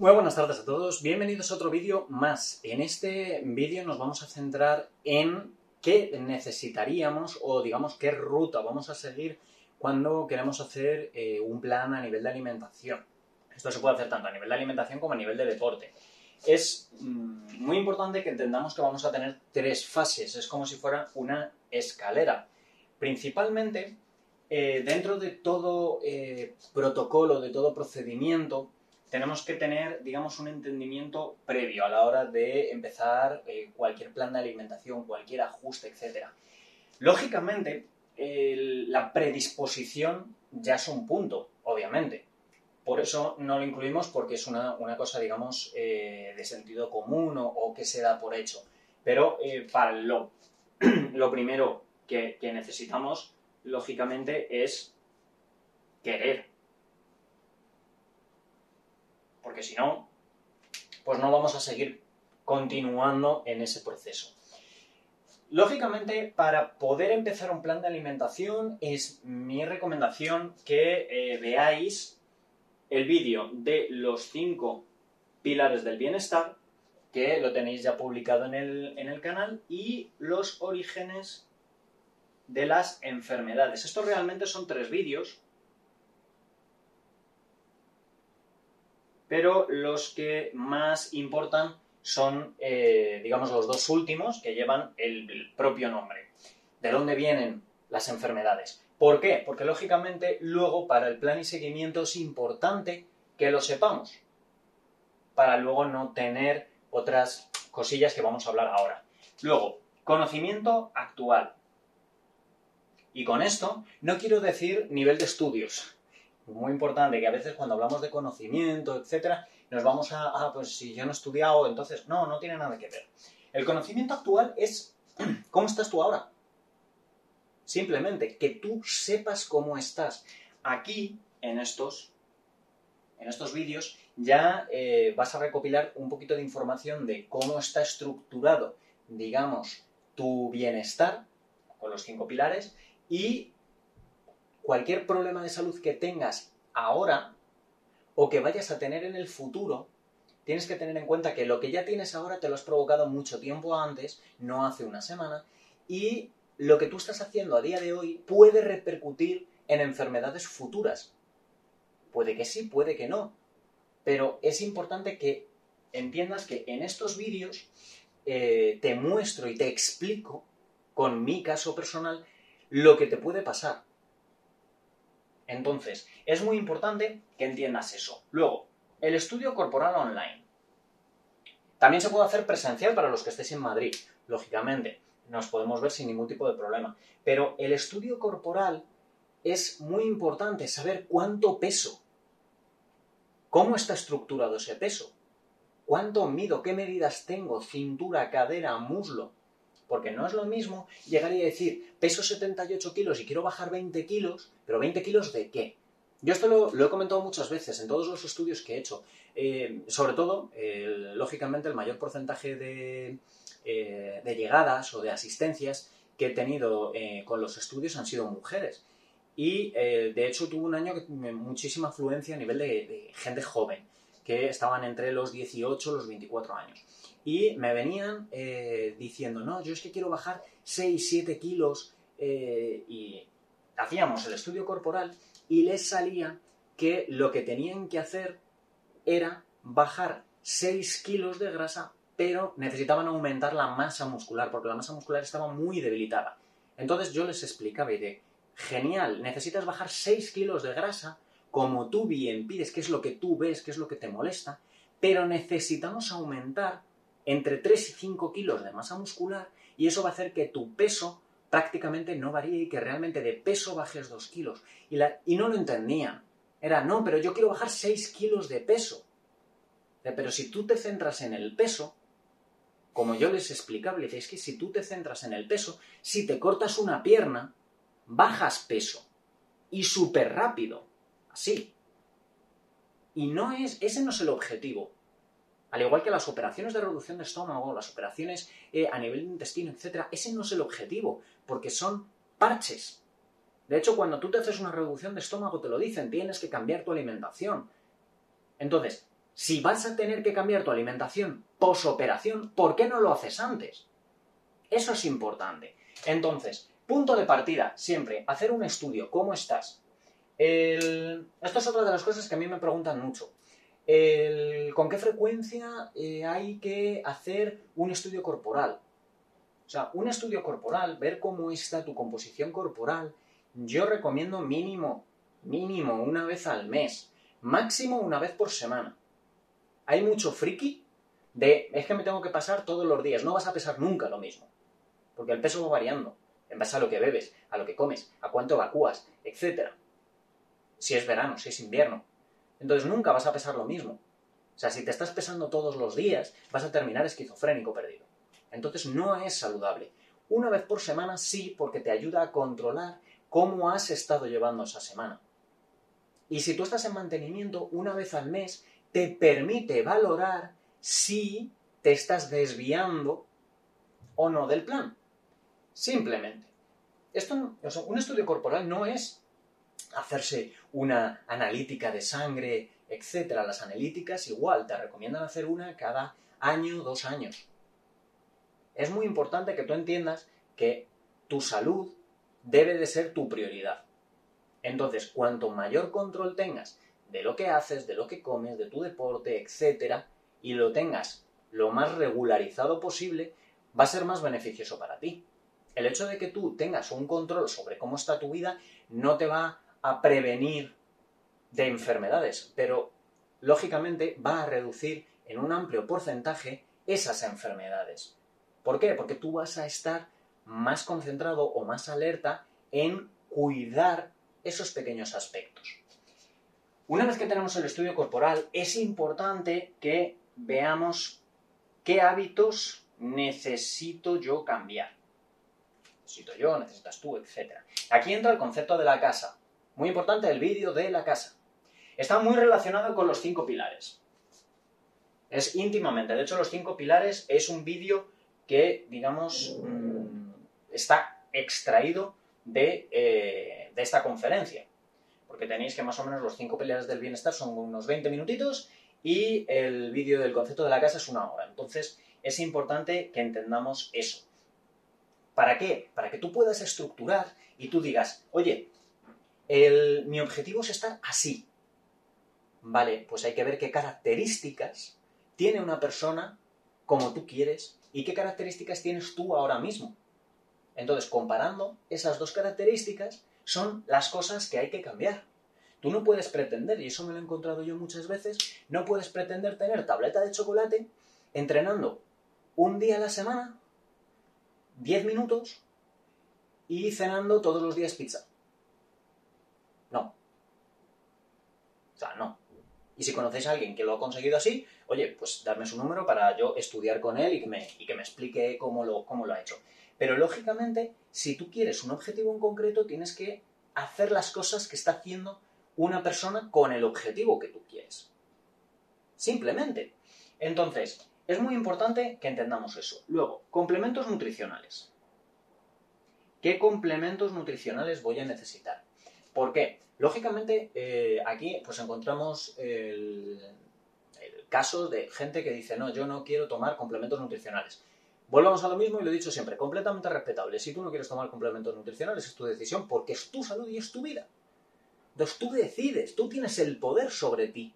Muy buenas tardes a todos, bienvenidos a otro vídeo más. En este vídeo nos vamos a centrar en qué necesitaríamos o digamos qué ruta vamos a seguir cuando queremos hacer eh, un plan a nivel de alimentación. Esto se puede hacer tanto a nivel de alimentación como a nivel de deporte. Es mm, muy importante que entendamos que vamos a tener tres fases, es como si fuera una escalera. Principalmente, eh, dentro de todo eh, protocolo, de todo procedimiento, tenemos que tener, digamos, un entendimiento previo a la hora de empezar eh, cualquier plan de alimentación, cualquier ajuste, etc. Lógicamente, la predisposición ya es un punto, obviamente. Por eso no lo incluimos porque es una, cosa, digamos, eh, de sentido común o, que se da por hecho. Pero eh, para lo, lo primero que necesitamos, lógicamente, es querer porque si no, pues no vamos a seguir continuando en ese proceso. Lógicamente, para poder empezar un plan de alimentación, es mi recomendación que eh, veáis el vídeo de los cinco pilares del bienestar, que lo tenéis ya publicado en el, en el canal, y los orígenes de las enfermedades. Estos realmente son tres vídeos, pero los que más importan son, eh, digamos, los dos últimos que llevan el, propio nombre. ¿De dónde vienen las enfermedades? ¿Por qué? Porque lógicamente luego para el plan y seguimiento es importante que lo sepamos, para luego no tener otras cosillas que vamos a hablar ahora. Luego, conocimiento actual. Y con esto no quiero decir nivel de estudios, muy importante que a veces cuando hablamos de conocimiento, etcétera, nos vamos a, ah, pues si yo no he estudiado, entonces, no, no tiene nada que ver. El conocimiento actual es, ¿cómo estás tú ahora? Simplemente, que tú sepas cómo estás. Aquí, en estos, en estos vídeos, ya eh, vas a recopilar un poquito de información de cómo está estructurado, digamos, tu bienestar, con los cinco pilares, y cualquier problema de salud que tengas ahora o que vayas a tener en el futuro, tienes que tener en cuenta que lo que ya tienes ahora te lo has provocado mucho tiempo antes, no hace una semana, y lo que tú estás haciendo a día de hoy puede repercutir en enfermedades futuras. Puede que sí, puede que no, pero es importante que entiendas que en estos vídeos eh, te muestro y te explico, con mi caso personal, lo que te puede pasar. Entonces, es muy importante que entiendas eso. Luego, el estudio corporal online. También se puede hacer presencial para los que estéis en Madrid, lógicamente. Nos podemos ver sin ningún tipo de problema. Pero el estudio corporal es muy importante saber cuánto peso. ¿Cómo está estructurado ese peso? ¿Cuánto mido? ¿Qué medidas tengo? Cintura, cadera, muslo. Porque no es lo mismo llegar y decir, peso 78 kilos y quiero bajar 20 kilos, pero 20 kilos de qué? Yo esto lo, he comentado muchas veces en todos los estudios que he hecho. Eh, sobre todo, lógicamente, el mayor porcentaje de, eh, de, llegadas o de asistencias que he tenido eh, con los estudios han sido mujeres. Y de hecho tuve un año que muchísima afluencia a nivel de gente joven, que estaban entre los 18 y los 24 años y me venían eh, diciendo, no, yo es que quiero bajar 6, 7 kilos eh, y hacíamos el estudio corporal y les salía que lo que tenían que hacer era bajar 6 kilos de grasa, pero necesitaban aumentar la masa muscular, porque la masa muscular estaba muy debilitada. Entonces yo les explicaba y de, genial, necesitas bajar 6 kilos de grasa, como tú bien pides, qué es lo que tú ves, qué es lo que te molesta, pero necesitamos aumentar entre 3 y 5 kilos de masa muscular y eso va a hacer que tu peso prácticamente no varíe y que realmente de peso bajes 2 kilos. Y, y no lo entendían. Era, no, pero yo quiero bajar 6 kilos de peso. Pero si tú te centras en el peso, como yo les explicaba, les es que si tú te centras en el peso, si te cortas una pierna, bajas peso. Y súper rápido. Así. Y no es, ese no es el objetivo. Al igual que las operaciones de reducción de estómago, las operaciones eh, a nivel de intestino, etc., ese no es el objetivo, porque son parches. De hecho, cuando tú te haces una reducción de estómago, te lo dicen, tienes que cambiar tu alimentación. Entonces, Si vas a tener que cambiar tu alimentación posoperación, ¿por qué no lo haces antes? Eso es importante. Entonces, punto de partida, siempre, hacer un estudio, ¿cómo estás? Esto es otra de las cosas que a mí me preguntan mucho. ¿Con qué frecuencia eh, hay que hacer un estudio corporal? O sea, un estudio corporal, ver cómo está tu composición corporal, yo recomiendo mínimo, mínimo una vez al mes, máximo una vez por semana. Hay mucho friki de, es que me tengo que pasar todos los días, no vas a pesar nunca lo mismo, porque el peso va variando en base a lo que bebes, a lo que comes, a cuánto evacúas, etc. Si es verano, si es invierno. Entonces nunca vas a pesar lo mismo. O sea, si te estás pesando todos los días, vas a terminar esquizofrénico perdido. Entonces no es saludable. Una vez por semana sí, porque te ayuda a controlar cómo has estado llevando esa semana. Y si tú estás en mantenimiento, una vez al mes te permite valorar si te estás desviando o no del plan. Simplemente. Esto, un estudio corporal no es hacerse una analítica de sangre, etc. Las analíticas igual, te recomiendan hacer una cada año, dos años. Es muy importante que tú entiendas que tu salud debe de ser tu prioridad. Entonces, cuanto mayor control tengas de lo que haces, de lo que comes, de tu deporte, etc., y lo tengas lo más regularizado posible, va a ser más beneficioso para ti. El hecho de que tú tengas un control sobre cómo está tu vida no te va a prevenir de enfermedades, pero lógicamente va a reducir en un amplio porcentaje esas enfermedades. ¿Por qué? Porque tú vas a estar más concentrado o más alerta en cuidar esos pequeños aspectos. Una vez que tenemos el estudio corporal, es importante que veamos qué hábitos necesito yo cambiar. Necesito yo, necesitas tú, etc. Aquí entra el concepto de la casa. Muy importante el vídeo de la casa. Está muy relacionado con los cinco pilares. Es íntimamente. De hecho, los cinco pilares es un vídeo que, digamos, mm, está extraído eh, de, esta conferencia. Porque tenéis que más o menos los cinco pilares del bienestar son unos 20 minutitos y el vídeo del concepto de la casa es una hora. Entonces, es importante que entendamos eso. ¿Para qué? Para que tú puedas estructurar y tú digas, oye, mi objetivo es estar así. Vale, pues hay que ver qué características tiene una persona como tú quieres y qué características tienes tú ahora mismo. Entonces, comparando esas dos características, son las cosas que hay que cambiar. Tú no puedes pretender, y eso me lo he encontrado yo muchas veces, no puedes pretender tener tableta de chocolate entrenando un día a la semana, 10 minutos, y cenando todos los días pizza. No. O sea, no. Y si conocéis a alguien que lo ha conseguido así, oye, pues darme su número para yo estudiar con él y que me, y que me explique cómo lo, cómo lo ha hecho. Pero lógicamente, si tú quieres un objetivo en concreto, tienes que hacer las cosas que está haciendo una persona con el objetivo que tú quieres. Simplemente. Entonces, es muy importante que entendamos eso. Luego, complementos nutricionales. ¿Qué complementos nutricionales voy a necesitar? ¿Por qué? Lógicamente, eh, aquí pues encontramos el, caso de gente que dice, no, yo no quiero tomar complementos nutricionales. Volvamos a lo mismo y lo he dicho siempre, completamente respetable. Si tú no quieres tomar complementos nutricionales es tu decisión porque es tu salud y es tu vida. Entonces tú decides, tú tienes el poder sobre ti.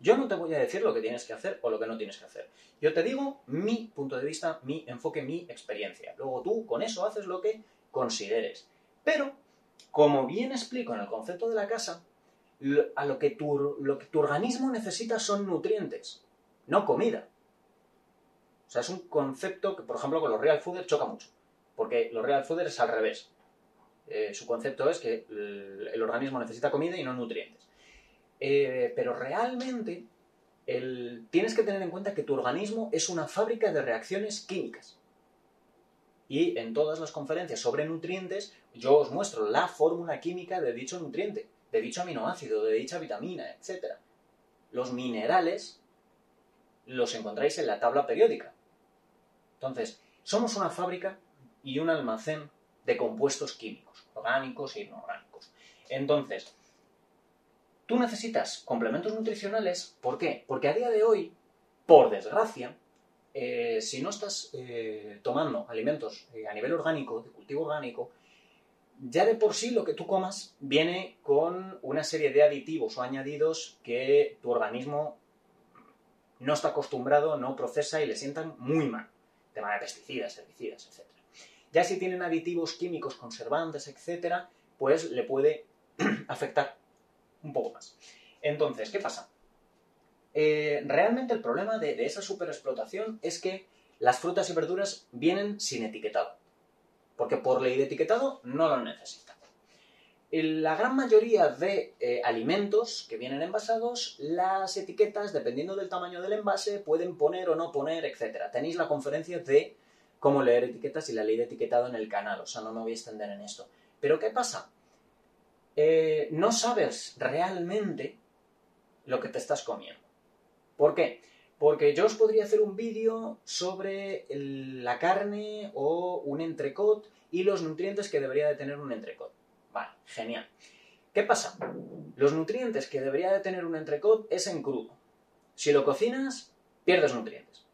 Yo no te voy a decir lo que tienes que hacer o lo que no tienes que hacer. Yo te digo mi punto de vista, mi enfoque, mi experiencia. Luego tú con eso haces lo que consideres. Pero como bien explico en el concepto de la casa, a lo que tu, lo que tu organismo necesita son nutrientes, no comida. O sea, es un concepto que, por ejemplo, con los real fooders choca mucho, porque los real fooders es al revés. Eh, su concepto es que el, organismo necesita comida y no nutrientes. Eh, pero realmente tienes que tener en cuenta que tu organismo es una fábrica de reacciones químicas. Y en todas las conferencias sobre nutrientes yo os muestro la fórmula química de dicho nutriente, de dicho aminoácido, de dicha vitamina, etc. Los minerales los encontráis en la tabla periódica. Entonces, somos una fábrica y un almacén de compuestos químicos, orgánicos e inorgánicos. Entonces, tú necesitas complementos nutricionales. ¿Por qué? Porque a día de hoy, por desgracia, eh, si no estás eh, tomando alimentos eh, a nivel orgánico, de cultivo orgánico, ya de por sí lo que tú comas viene con una serie de aditivos o añadidos que tu organismo no está acostumbrado, no procesa y le sientan muy mal. Tema de pesticidas, herbicidas, etc. Ya si tienen aditivos químicos, conservantes, etc., pues le puede afectar un poco más. Entonces, ¿qué pasa? Eh, realmente el problema de, esa superexplotación es que las frutas y verduras vienen sin etiquetado. Porque por ley de etiquetado no lo necesitan. La gran mayoría de eh, alimentos que vienen envasados, las etiquetas, dependiendo del tamaño del envase, pueden poner o no poner, etc. Tenéis la conferencia de cómo leer etiquetas y la ley de etiquetado en el canal, o sea, no me voy a extender en esto. Pero ¿qué pasa? Eh, no sabes realmente lo que te estás comiendo. ¿Por qué? Porque yo os podría hacer un vídeo sobre la carne o un entrecot y los nutrientes que debería de tener un entrecot. Vale, genial. ¿Qué pasa? Los nutrientes que debería de tener un entrecot es en crudo. Si lo cocinas, pierdes nutrientes.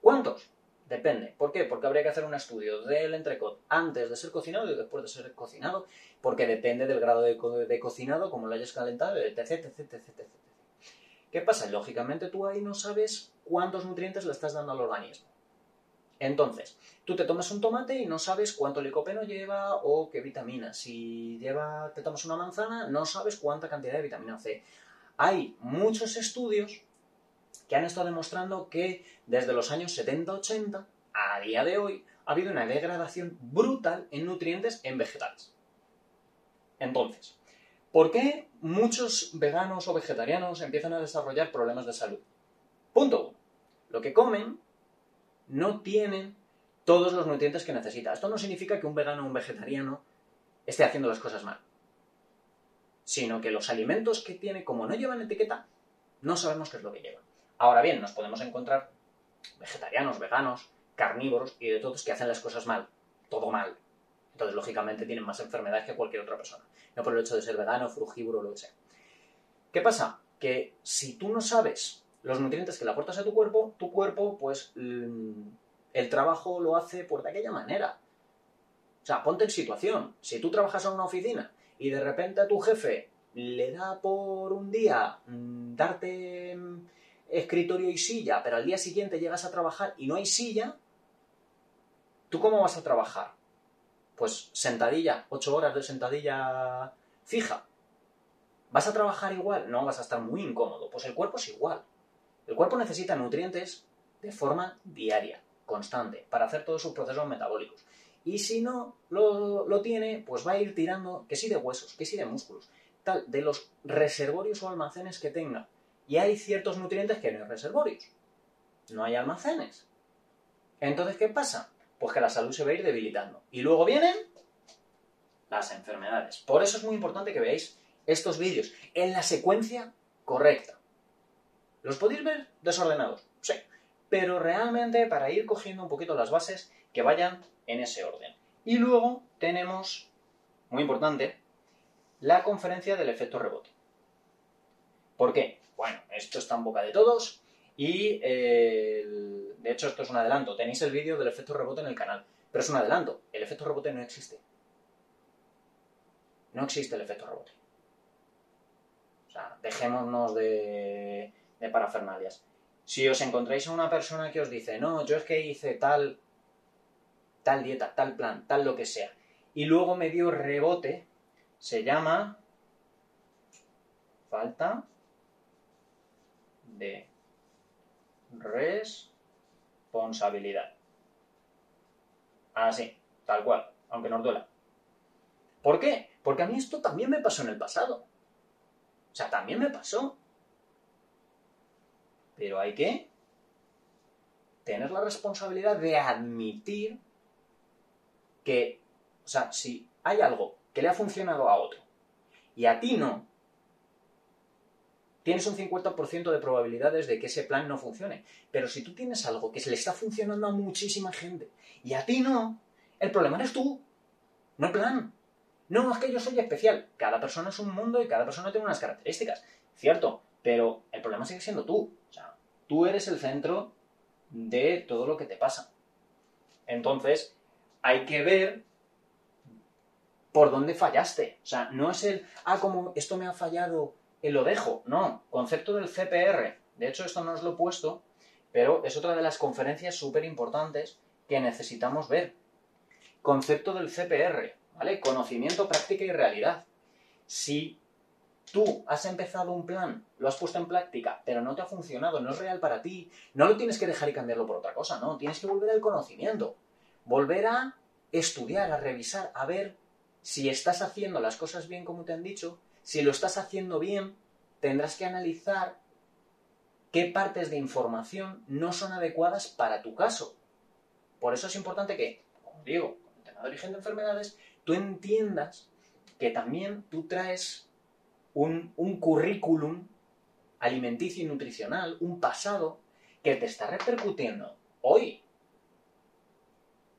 ¿Cuántos? Depende. ¿Por qué? Porque habría que hacer un estudio del entrecot antes de ser cocinado y después de ser cocinado, porque depende del grado de, cocinado, como lo hayas calentado, etc, etc. ¿Qué pasa? Lógicamente tú ahí no sabes cuántos nutrientes le estás dando al organismo. Entonces, tú te tomas un tomate y no sabes cuánto licopeno lleva o qué vitamina. Si lleva, te tomas una manzana, no sabes cuánta cantidad de vitamina C. Hay muchos estudios que han estado demostrando que desde los años 70-80 a día de hoy ha habido una degradación brutal en nutrientes en vegetales. Entonces, ¿por qué muchos veganos o vegetarianos empiezan a desarrollar problemas de salud? Punto. Lo que comen no tienen todos los nutrientes que necesita. Esto no significa que un vegano o un vegetariano esté haciendo las cosas mal, sino que los alimentos que tiene, como no llevan etiqueta, no sabemos qué es lo que llevan. Ahora bien, nos podemos encontrar vegetarianos, veganos, carnívoros y de todos que hacen las cosas mal, todo mal. Entonces, lógicamente, tienen más enfermedades que cualquier otra persona. No por el hecho de ser vegano, frugívoro lo que. ¿Qué pasa? Que si tú no sabes los nutrientes que le aportas a tu cuerpo, tu cuerpo, pues, mm, el trabajo lo hace por de aquella manera. O sea, ponte en situación. Si tú trabajas en una oficina y de repente a tu jefe le da por un día mm, darte mm, escritorio y silla, pero al día siguiente llegas a trabajar y no hay silla, ¿tú cómo vas a trabajar? Pues sentadilla, ocho horas de sentadilla fija. ¿Vas a trabajar igual? No, vas a estar muy incómodo. Pues el cuerpo es igual. El cuerpo necesita nutrientes de forma diaria, constante, para hacer todos sus procesos metabólicos. Y si no lo, tiene, pues va a ir tirando, que sí de huesos, que sí de músculos, tal, de los reservorios o almacenes que tenga. Y hay ciertos nutrientes que no hay reservorios. No hay almacenes. Entonces, ¿qué pasa? Pues que la salud se va a ir debilitando. Y luego vienen las enfermedades. Por eso es muy importante que veáis estos vídeos en la secuencia correcta. ¿Los podéis ver desordenados? Sí. Pero realmente para ir cogiendo un poquito las bases que vayan en ese orden. Y luego tenemos, muy importante, la conferencia del efecto rebote. ¿Por qué? Bueno, esto está en boca de todos y de hecho esto es un adelanto. Tenéis el vídeo del efecto rebote en el canal, pero es un adelanto. El efecto rebote no existe. No existe el efecto rebote. O sea, dejémonos de, parafernalias. Si os encontráis a una persona que os dice, no, yo es que hice tal, tal dieta, tal plan, tal lo que sea, y luego me dio rebote, se llama falta de responsabilidad. Así, tal cual, aunque no os duela. ¿Por qué? Porque a mí esto también me pasó en el pasado. O sea, también me pasó. Pero hay que tener la responsabilidad de admitir que, o sea, si hay algo que le ha funcionado a otro y a ti no, tienes un 50% de probabilidades de que ese plan no funcione. Pero si tú tienes algo que se le está funcionando a muchísima gente y a ti no, el problema eres tú, no el plan. No, es que yo soy especial. Cada persona es un mundo y cada persona tiene unas características. Cierto, pero el problema sigue siendo tú. O sea, tú eres el centro de todo lo que te pasa. Entonces, hay que ver por dónde fallaste. O sea, no es el, ah, como esto me ha fallado, y lo dejo. No, concepto del CPR. De hecho, esto no os lo he puesto, pero es otra de las conferencias súper importantes que necesitamos ver. Concepto del CPR, ¿vale? Conocimiento, práctica y realidad. Si tú has empezado un plan, lo has puesto en práctica, pero no te ha funcionado, no es real para ti, no lo tienes que dejar y cambiarlo por otra cosa, no, tienes que volver al conocimiento, volver a estudiar, a revisar, a ver si estás haciendo las cosas bien como te han dicho, si lo estás haciendo bien, tendrás que analizar qué partes de información no son adecuadas para tu caso. Por eso es importante que, como digo, el tema de origen de enfermedades, tú entiendas que también tú traes un, un currículum alimenticio y nutricional, un pasado que te está repercutiendo hoy.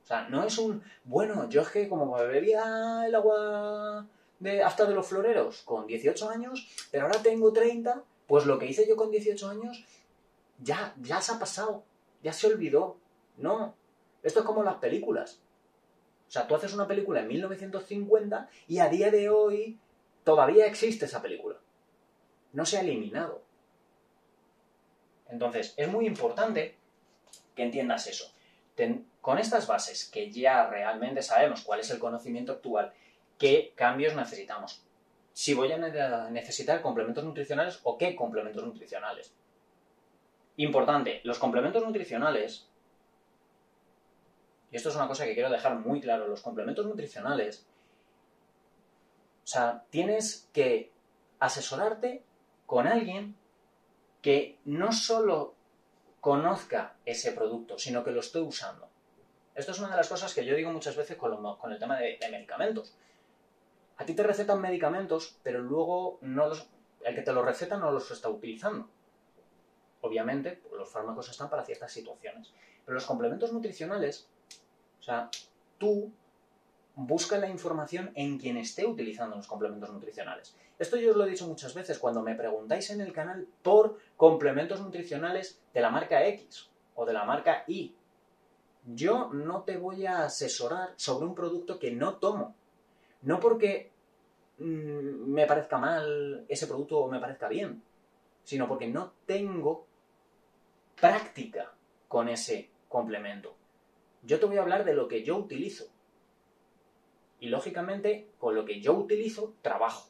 O sea, no es un, bueno, yo es que como bebía el agua de, hasta de los floreros con 18 años, pero ahora tengo 30, pues lo que hice yo con 18 años ya, ya se ha pasado, ya se olvidó. No, esto es como las películas. O sea, tú haces una película en 1950 y a día de hoy todavía existe esa película. No se ha eliminado. Entonces, es muy importante que entiendas eso. con estas bases, que ya realmente sabemos cuál es el conocimiento actual, qué cambios necesitamos. Si voy a necesitar complementos nutricionales o qué complementos nutricionales. Importante, los complementos nutricionales, y esto es una cosa que quiero dejar muy claro, los complementos nutricionales o sea, tienes que asesorarte con alguien que no solo conozca ese producto, sino que lo esté usando. Esto es una de las cosas que yo digo muchas veces con, el tema de, medicamentos. A ti te recetan medicamentos, pero luego no el que te los receta no los está utilizando. Obviamente, los fármacos están para ciertas situaciones. Pero los complementos nutricionales, o sea, tú busca la información en quien esté utilizando los complementos nutricionales. Esto yo os lo he dicho muchas veces cuando me preguntáis en el canal por complementos nutricionales de la marca X o de la marca Y. Yo no te voy a asesorar sobre un producto que no tomo. No porque me parezca mal ese producto o me parezca bien, sino porque no tengo práctica con ese complemento. Yo te voy a hablar de lo que yo utilizo y lógicamente con lo que yo utilizo trabajo.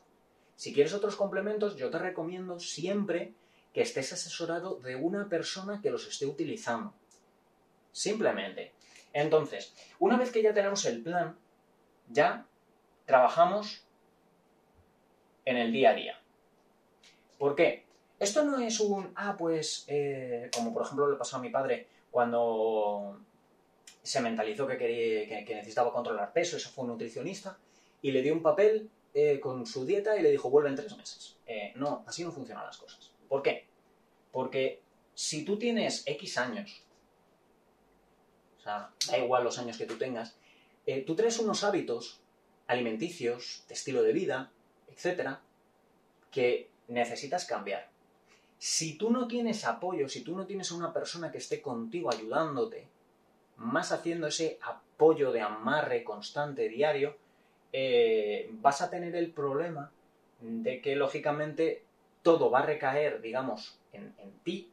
Si quieres otros complementos, yo te recomiendo siempre que estés asesorado de una persona que los esté utilizando. Simplemente. Entonces, una vez que ya tenemos el plan, ya trabajamos en el día a día. ¿Por qué? Esto no es un, ah, pues, eh, como por ejemplo le pasó a mi padre cuando se mentalizó que, quería, que, necesitaba controlar peso, eso fue un nutricionista, y le dio un papel eh, con su dieta y le dijo, vuelve en tres meses. Eh, no, así no funcionan las cosas. ¿Por qué? Porque si tú tienes X años, o sea, da igual los años que tú tengas, tú traes unos hábitos alimenticios, de estilo de vida, etcétera, que necesitas cambiar. Si tú no tienes apoyo, si tú no tienes a una persona que esté contigo ayudándote, más haciendo ese apoyo de amarre constante, diario, eh, vas a tener el problema de que lógicamente todo va a recaer, digamos, en, en ti.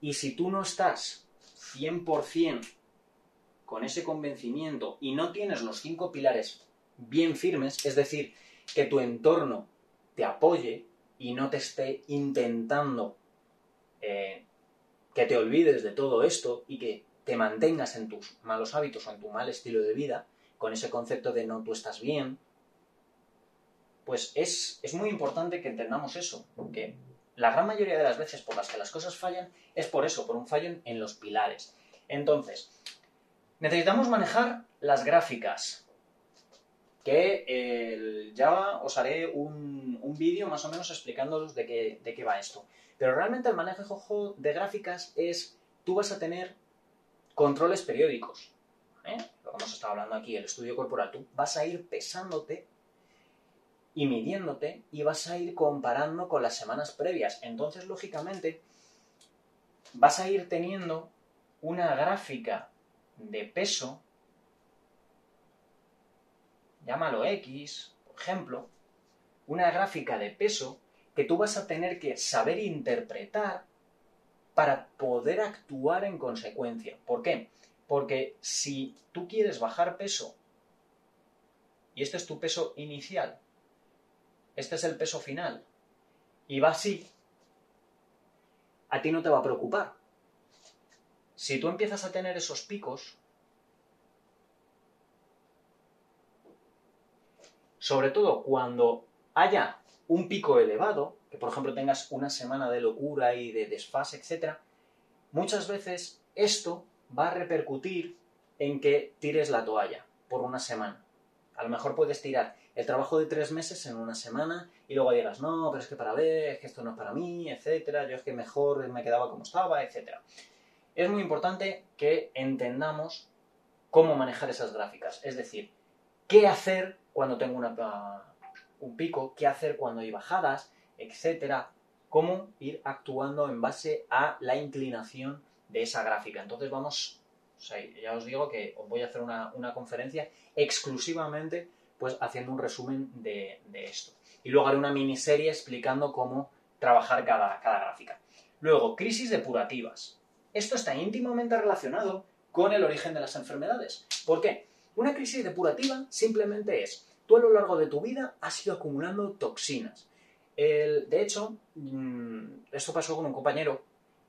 Y si tú no estás 100% con ese convencimiento y no tienes los cinco pilares bien firmes, es decir, que tu entorno te apoye y no te esté intentando eh, que te olvides de todo esto y que te mantengas en tus malos hábitos o en tu mal estilo de vida, con ese concepto de no tú estás bien, pues es, es muy importante que entendamos eso, porque la gran mayoría de las veces por las que las cosas fallan es por eso, por un fallo en, los pilares. Entonces, necesitamos manejar las gráficas, que ya os haré un, un vídeo más o menos explicándoos de qué, de qué va esto. Pero realmente el manejo de gráficas es, tú vas a tener controles periódicos. ¿eh? Lo que hemos estado hablando aquí, el estudio corporal. Tú vas a ir pesándote y midiéndote y vas a ir comparando con las semanas previas. Entonces, lógicamente, vas a ir teniendo una gráfica de peso, llámalo X, por ejemplo, una gráfica de peso que tú vas a tener que saber interpretar para poder actuar en consecuencia. ¿Por qué? Porque si tú quieres bajar peso y este es tu peso inicial, este es el peso final, y va así, a ti no te va a preocupar. Si tú empiezas a tener esos picos, sobre todo cuando haya un pico elevado, que por ejemplo tengas una semana de locura y de desfase, etc., muchas veces esto va a repercutir en que tires la toalla por una semana. A lo mejor puedes tirar el trabajo de tres meses en una semana y luego digas, no, pero es que para ver, es que esto no es para mí, etcétera, yo es que mejor me quedaba como estaba, etcétera. Es muy importante que entendamos cómo manejar esas gráficas, es decir, qué hacer cuando tengo un pico, qué hacer cuando hay bajadas, etcétera, cómo ir actuando en base a la inclinación de esa gráfica. Entonces vamos, ya os digo que os voy a hacer una, una conferencia exclusivamente pues haciendo un resumen de, esto. Y luego haré una miniserie explicando cómo trabajar cada, cada gráfica. Luego, crisis depurativas. Esto está íntimamente relacionado con el origen de las enfermedades. ¿Por qué? Una crisis depurativa simplemente es, tú a lo largo de tu vida has ido acumulando toxinas. de hecho, mm, esto pasó con un compañero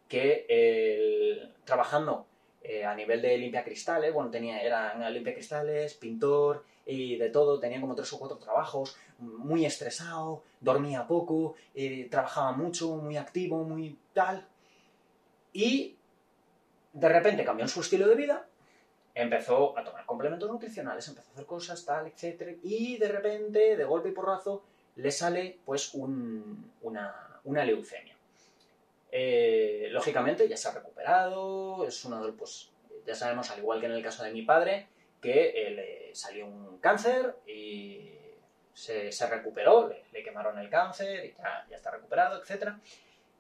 que trabajando eh, a nivel de limpia cristales, bueno, tenía, era limpia cristales, pintor y de todo, tenía como tres o cuatro trabajos, muy estresado, dormía poco, eh, trabajaba mucho, muy activo, muy tal. Y de repente cambió su estilo de vida, empezó a tomar complementos nutricionales, empezó a hacer cosas, tal, etc. Y de repente, de golpe y porrazo, le sale pues una, una leucemia. Eh, lógicamente ya se ha recuperado, es uno de pues ya sabemos, al igual que en el caso de mi padre, que eh, le salió un cáncer y se, recuperó, le, quemaron el cáncer y ya, está recuperado, etc.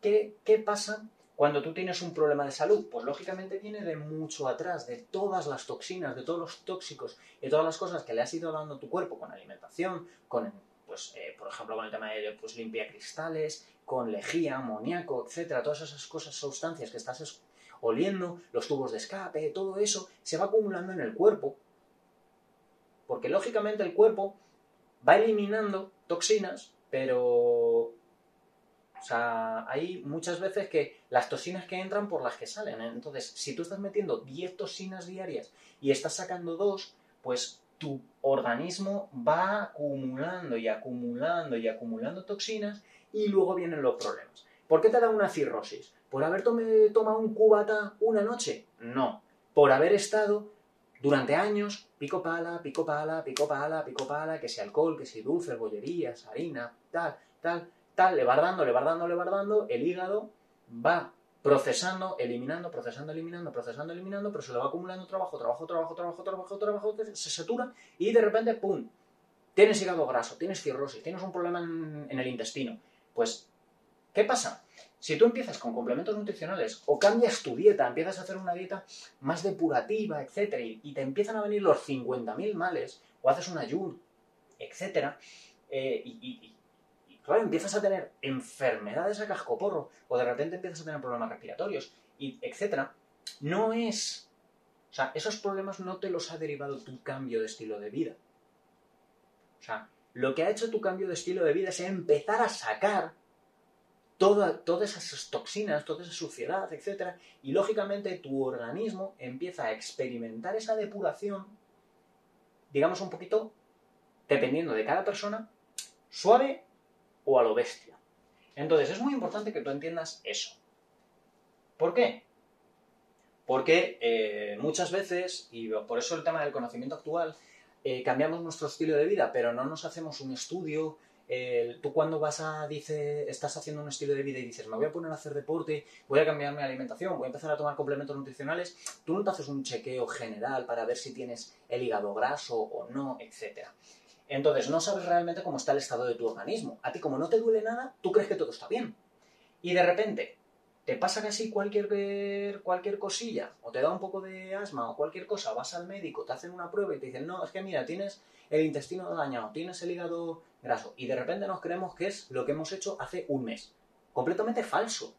¿Qué, ¿Qué pasa cuando tú tienes un problema de salud? Pues lógicamente viene de mucho atrás, de todas las toxinas, de todos los tóxicos, de todas las cosas que le has ido dando a tu cuerpo con alimentación, con pues, eh, por ejemplo, con el tema de pues, limpia cristales, con lejía, amoníaco, etcétera, todas esas cosas, sustancias que estás oliendo, los tubos de escape, todo eso se va acumulando en el cuerpo. Porque lógicamente el cuerpo va eliminando toxinas, pero o sea, hay muchas veces que las toxinas que entran por las que salen. ¿eh? Entonces, si tú estás metiendo 10 toxinas diarias y estás sacando 2, pues tu organismo va acumulando y acumulando y acumulando toxinas y luego vienen los problemas. ¿Por qué te da una cirrosis? ¿Por haber tomado un cubata una noche? No. Por haber estado durante años pico pala, pico pala, pico pala, pico pala, que si alcohol, que si dulces, bollerías, harina, tal, tal, tal, le va dando, le va dando, le va dando, el hígado va procesando, eliminando, procesando, eliminando, procesando, eliminando, pero se le va acumulando trabajo, trabajo, trabajo, trabajo, trabajo, trabajo, se satura y de repente, ¡pum! Tienes hígado graso, tienes cirrosis, tienes un problema en, el intestino. Pues, ¿qué pasa? Si tú empiezas con complementos nutricionales o cambias tu dieta, empiezas a hacer una dieta más depurativa, etcétera, y, te empiezan a venir los 50.000 males, o haces un ayuno, etcétera, eh, y, claro, empiezas a tener enfermedades a cascoporro o de repente empiezas a tener problemas respiratorios, y no es... O sea, esos problemas no te los ha derivado tu cambio de estilo de vida. O sea, lo que ha hecho tu cambio de estilo de vida es empezar a sacar toda, todas esas toxinas, toda esa suciedad, etcétera, y lógicamente tu organismo empieza a experimentar esa depuración, digamos un poquito, dependiendo de cada persona, suave o a lo bestia. Entonces es muy importante que tú entiendas eso. ¿Por qué? Porque eh, muchas veces, y por eso el tema del conocimiento actual, eh, cambiamos nuestro estilo de vida, pero no nos hacemos un estudio. tú cuando vas a, dice, estás haciendo un estilo de vida y dices, me voy a poner a hacer deporte, voy a cambiar mi alimentación, voy a empezar a tomar complementos nutricionales, tú no te haces un chequeo general para ver si tienes el hígado graso o no, etc. Entonces, no sabes realmente cómo está el estado de tu organismo. A ti, como no te duele nada, tú crees que todo está bien. Y de repente, te pasa casi cualquier, cualquier cosilla, o te da un poco de asma o cualquier cosa, vas al médico, te hacen una prueba y te dicen, no, es que mira, tienes el intestino dañado, tienes el hígado graso, y de repente nos creemos que es lo que hemos hecho hace un mes. Completamente falso.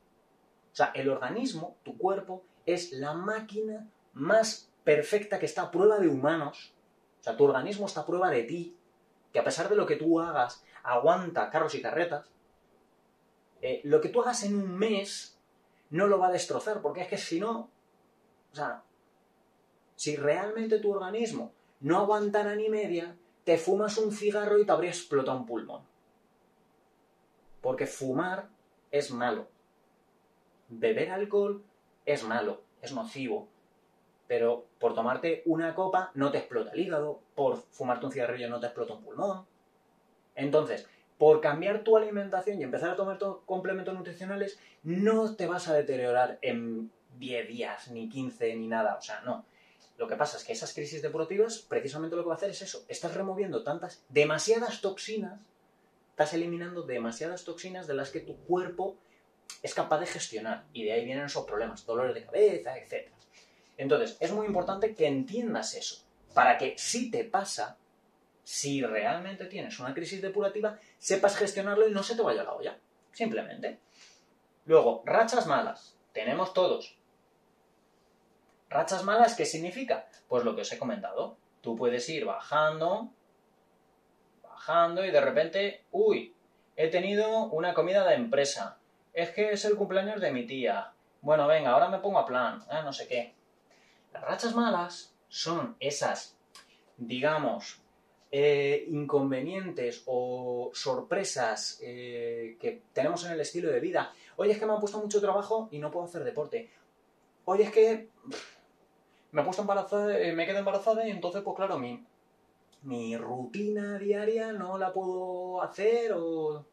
O sea, el organismo, tu cuerpo, es la máquina más perfecta que está a prueba de humanos. O sea, tu organismo está a prueba de ti, que a pesar de lo que tú hagas, aguanta carros y carretas. Eh, lo que tú hagas en un mes no lo va a destrozar, porque es que si no, o sea, si realmente tu organismo no aguantara ni media, te fumas un cigarro y te habría explotado un pulmón. Porque fumar es malo. Beber alcohol es malo, es nocivo. Pero por tomarte una copa no te explota el hígado, por fumarte un cigarrillo no te explota un pulmón. Entonces, por cambiar tu alimentación y empezar a tomar complementos nutricionales, no te vas a deteriorar en 10 días, ni 15, ni nada. O sea, no. Lo que pasa es que esas crisis depurativas, precisamente lo que va a hacer es eso. Estás removiendo tantas, demasiadas toxinas, estás eliminando demasiadas toxinas de las que tu cuerpo es capaz de gestionar. Y de ahí vienen esos problemas, dolores de cabeza, etc. Entonces, es muy importante que entiendas eso. Para que si te pasa, si realmente tienes una crisis depurativa, sepas gestionarlo y no se te vaya la olla. Simplemente. Luego, rachas malas. Tenemos todos. Rachas malas, ¿qué significa? Pues lo que os he comentado. Tú puedes ir bajando, bajando y de repente, uy, he tenido una comida de empresa. Es que es el cumpleaños de mi tía. Bueno, venga, ahora me pongo a plan. Ah, no sé qué. Las rachas malas son esas, digamos, eh, inconvenientes o sorpresas eh, que tenemos en el estilo de vida. Oye, es que me han puesto mucho trabajo y no puedo hacer deporte. Oye, es que me he puesto embarazada, eh, me quedo embarazada y entonces, pues claro, mi, mi rutina diaria no la puedo hacer o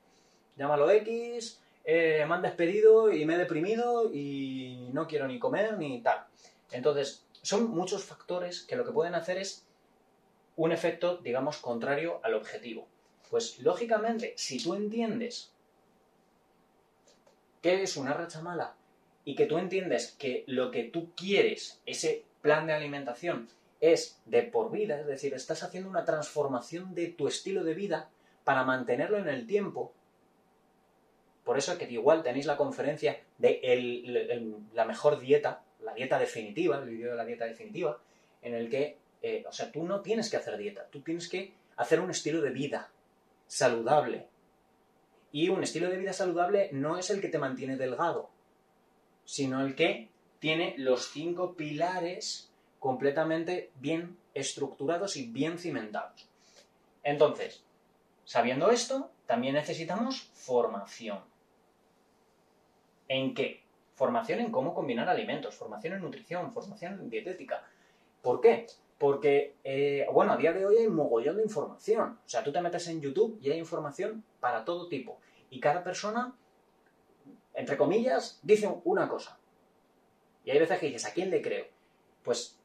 llámalo X, me han despedido y me he deprimido y no quiero ni comer ni tal. Entonces, son muchos factores que lo que pueden hacer es un efecto, digamos, contrario al objetivo. Pues lógicamente, si tú entiendes qué es una racha mala y que tú entiendes que lo que tú quieres, ese plan de alimentación, es de por vida, es decir, estás haciendo una transformación de tu estilo de vida para mantenerlo en el tiempo. Por eso es que igual tenéis la conferencia de la mejor dieta, la dieta definitiva, el vídeo de la dieta definitiva, en el que eh, o sea, tú no tienes que hacer dieta, tú tienes que hacer un estilo de vida saludable. Y un estilo de vida saludable no es el que te mantiene delgado, sino el que tiene los cinco pilares completamente bien estructurados y bien cimentados. Entonces, sabiendo esto, también necesitamos formación. ¿En qué? Formación en cómo combinar alimentos, formación en nutrición, formación en dietética. ¿Por qué? Porque, eh, bueno, a día de hoy hay mogollón de información. O sea, tú te metes en YouTube y hay información para todo tipo. Y cada persona, entre comillas, dice una cosa. Y hay veces que dices, ¿a quién le creo? Pues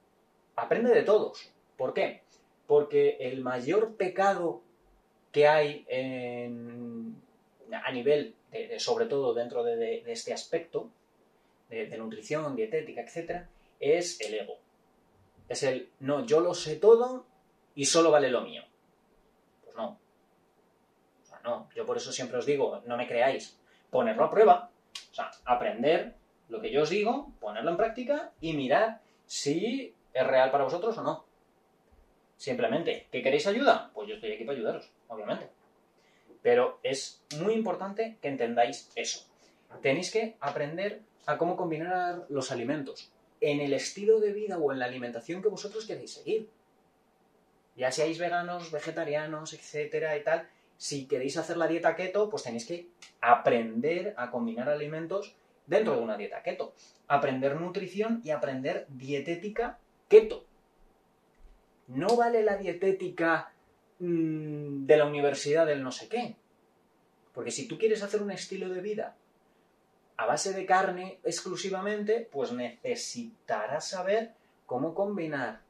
aprende de todos. ¿Por qué? Porque el mayor pecado que hay a nivel, sobre todo dentro de, este aspecto, de, nutrición, dietética, etc., es el ego. Es el, no, yo lo sé todo y solo vale lo mío. Pues no. O sea, no. Yo por eso siempre os digo, no me creáis. Ponerlo a prueba. O sea, aprender lo que yo os digo, ponerlo en práctica y mirar si es real para vosotros o no. Simplemente, ¿que queréis ayuda? Pues yo estoy aquí para ayudaros, obviamente. Pero es muy importante que entendáis eso. Tenéis que aprender a cómo combinar los alimentos en el estilo de vida o en la alimentación que vosotros queréis seguir. Ya seáis veganos, vegetarianos, etcétera y tal, si queréis hacer la dieta keto, pues tenéis que aprender a combinar alimentos dentro de una dieta keto. Aprender nutrición y aprender dietética keto. No vale la dietética mm, de la universidad del no sé qué. Porque si tú quieres hacer un estilo de vida a base de carne exclusivamente, pues necesitarás saber cómo combinar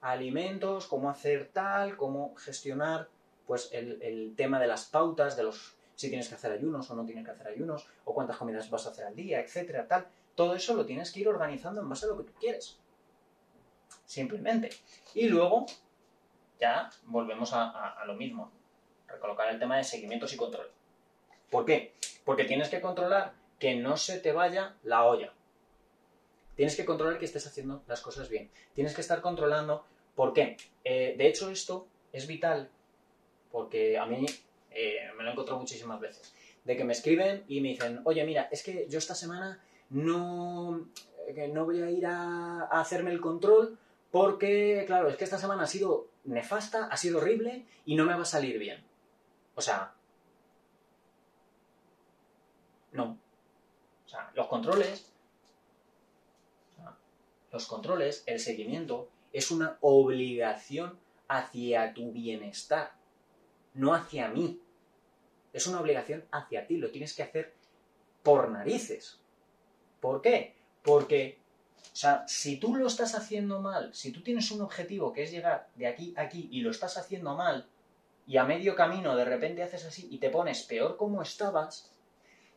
alimentos, cómo hacer tal, cómo gestionar pues el, tema de las pautas, de los si tienes que hacer ayunos o no tienes que hacer ayunos, o cuántas comidas vas a hacer al día, etcétera, tal. Todo eso lo tienes que ir organizando en base a lo que tú quieres. Simplemente. Y luego ya volvemos a, lo mismo. Recolocar el tema de seguimientos y control. ¿Por qué? Porque tienes que controlar que no se te vaya la olla. Tienes que controlar que estés haciendo las cosas bien. Tienes que estar controlando. ¿Por qué? Eh, de hecho, esto es vital porque a mí eh, me lo he encontrado muchísimas veces. De que me escriben y me dicen, oye, mira, es que yo esta semana no, eh, no voy a ir a hacerme el control porque, claro, es que esta semana ha sido nefasta, ha sido horrible y no me va a salir bien. O sea, no. Sea, los controles, los controles, el seguimiento, es una obligación hacia tu bienestar, no hacia mí. Es una obligación hacia ti, lo tienes que hacer por narices. ¿Por qué? Porque o sea, si tú lo estás haciendo mal, si tú tienes un objetivo que es llegar de aquí a aquí y lo estás haciendo mal, y a medio camino de repente haces así y te pones peor como estabas,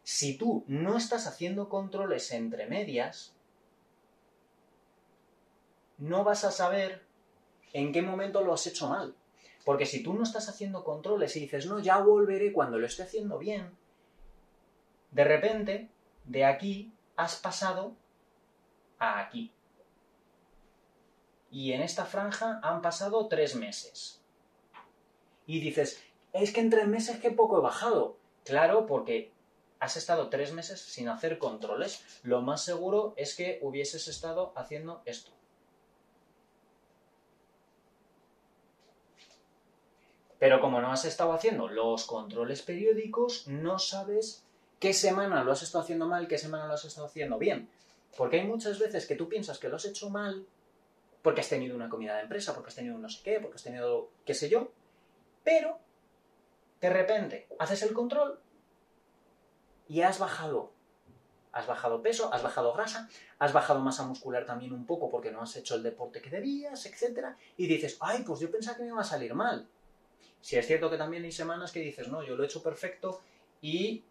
si tú no estás haciendo controles entre medias, no vas a saber en qué momento lo has hecho mal. Porque si tú no estás haciendo controles y dices, no, ya volveré cuando lo esté haciendo bien, de repente, de aquí has pasado aquí. Y en esta franja han pasado tres meses. Y dices, es que en tres meses que poco he bajado. Claro, porque has estado tres meses sin hacer controles. Lo más seguro es que hubieses estado haciendo esto. Pero como no has estado haciendo los controles periódicos, no sabes qué semana lo has estado haciendo mal, qué semana lo has estado haciendo bien. Porque hay muchas veces que tú piensas que lo has hecho mal porque has tenido una comida de empresa, porque has tenido no sé qué, porque has tenido qué sé yo, pero de repente haces el control y has bajado. Has bajado peso, has bajado grasa, has bajado masa muscular también un poco porque no has hecho el deporte que debías, etc. Y dices, ay, pues yo pensaba que me iba a salir mal. Si es cierto que también hay semanas que dices, no, yo lo he hecho perfecto y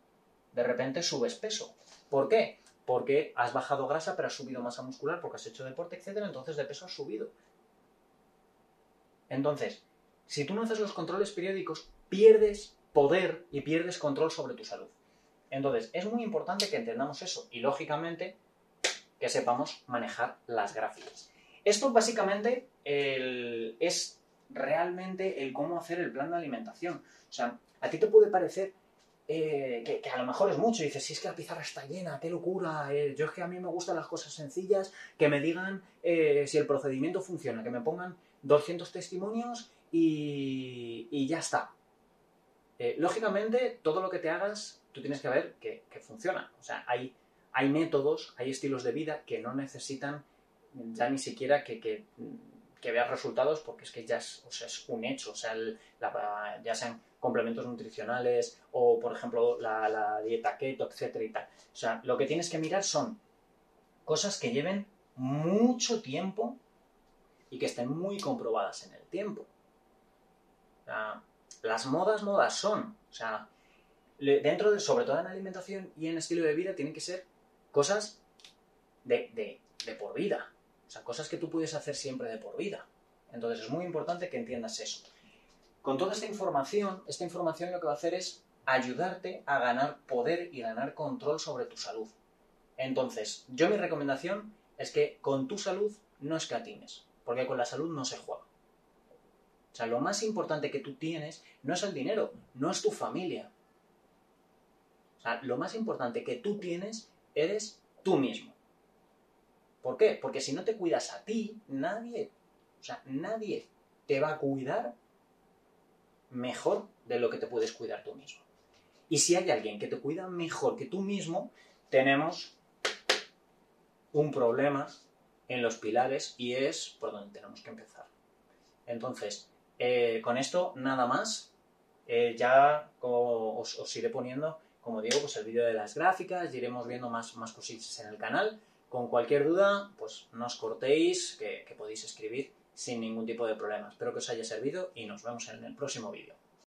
de repente subes peso. ¿Por qué? porque has bajado grasa pero has subido masa muscular porque has hecho deporte, etcétera, entonces de peso has subido. Entonces, si tú no haces los controles periódicos, pierdes poder y pierdes control sobre tu salud. Entonces, es muy importante que entendamos eso y, lógicamente, que sepamos manejar las gráficas. Esto básicamente es realmente el cómo hacer el plan de alimentación. O sea, a ti te puede parecer eh, que, a lo mejor es mucho, y dices, si es que la pizarra está llena, qué locura, eh, yo es que a mí me gustan las cosas sencillas, que me digan eh, si el procedimiento funciona, que me pongan 200 testimonios y, ya está. lógicamente, todo lo que te hagas, tú tienes que ver que, funciona. O sea, hay, hay métodos, hay estilos de vida que no necesitan ya ni siquiera que, que, veas resultados porque es que ya es, es un hecho. O sea, ya sean complementos nutricionales o, por ejemplo, la, dieta keto, etcétera y. O sea, lo que tienes que mirar son cosas que lleven mucho tiempo y que estén muy comprobadas en el tiempo. las modas, modas son. O sea, dentro de, sobre todo en alimentación y en estilo de vida, tienen que ser cosas de, de, de por vida. O sea, cosas que tú puedes hacer siempre de por vida. Entonces es muy importante que entiendas eso. Con toda esta información, esta información lo que va a hacer es ayudarte a ganar poder y ganar control sobre tu salud. Entonces, yo mi recomendación es que con tu salud no escatimes, porque con la salud no se juega. O sea, lo más importante que tú tienes no es el dinero, no es tu familia. Lo más importante que tú tienes eres tú mismo. ¿Por qué? Porque si no te cuidas a ti, nadie, o sea, nadie te va a cuidar mejor de lo que te puedes cuidar tú mismo. Y si hay alguien que te cuida mejor que tú mismo, tenemos un problema en los pilares y es por donde tenemos que empezar. Entonces, eh, con esto nada más. Eh, ya os, iré poniendo, como digo, pues el vídeo de las gráficas, y iremos viendo más, más cositas en el canal. Con cualquier duda, pues no os cortéis, que podéis escribir sin ningún tipo de problema. Espero que os haya servido y nos vemos en el próximo vídeo.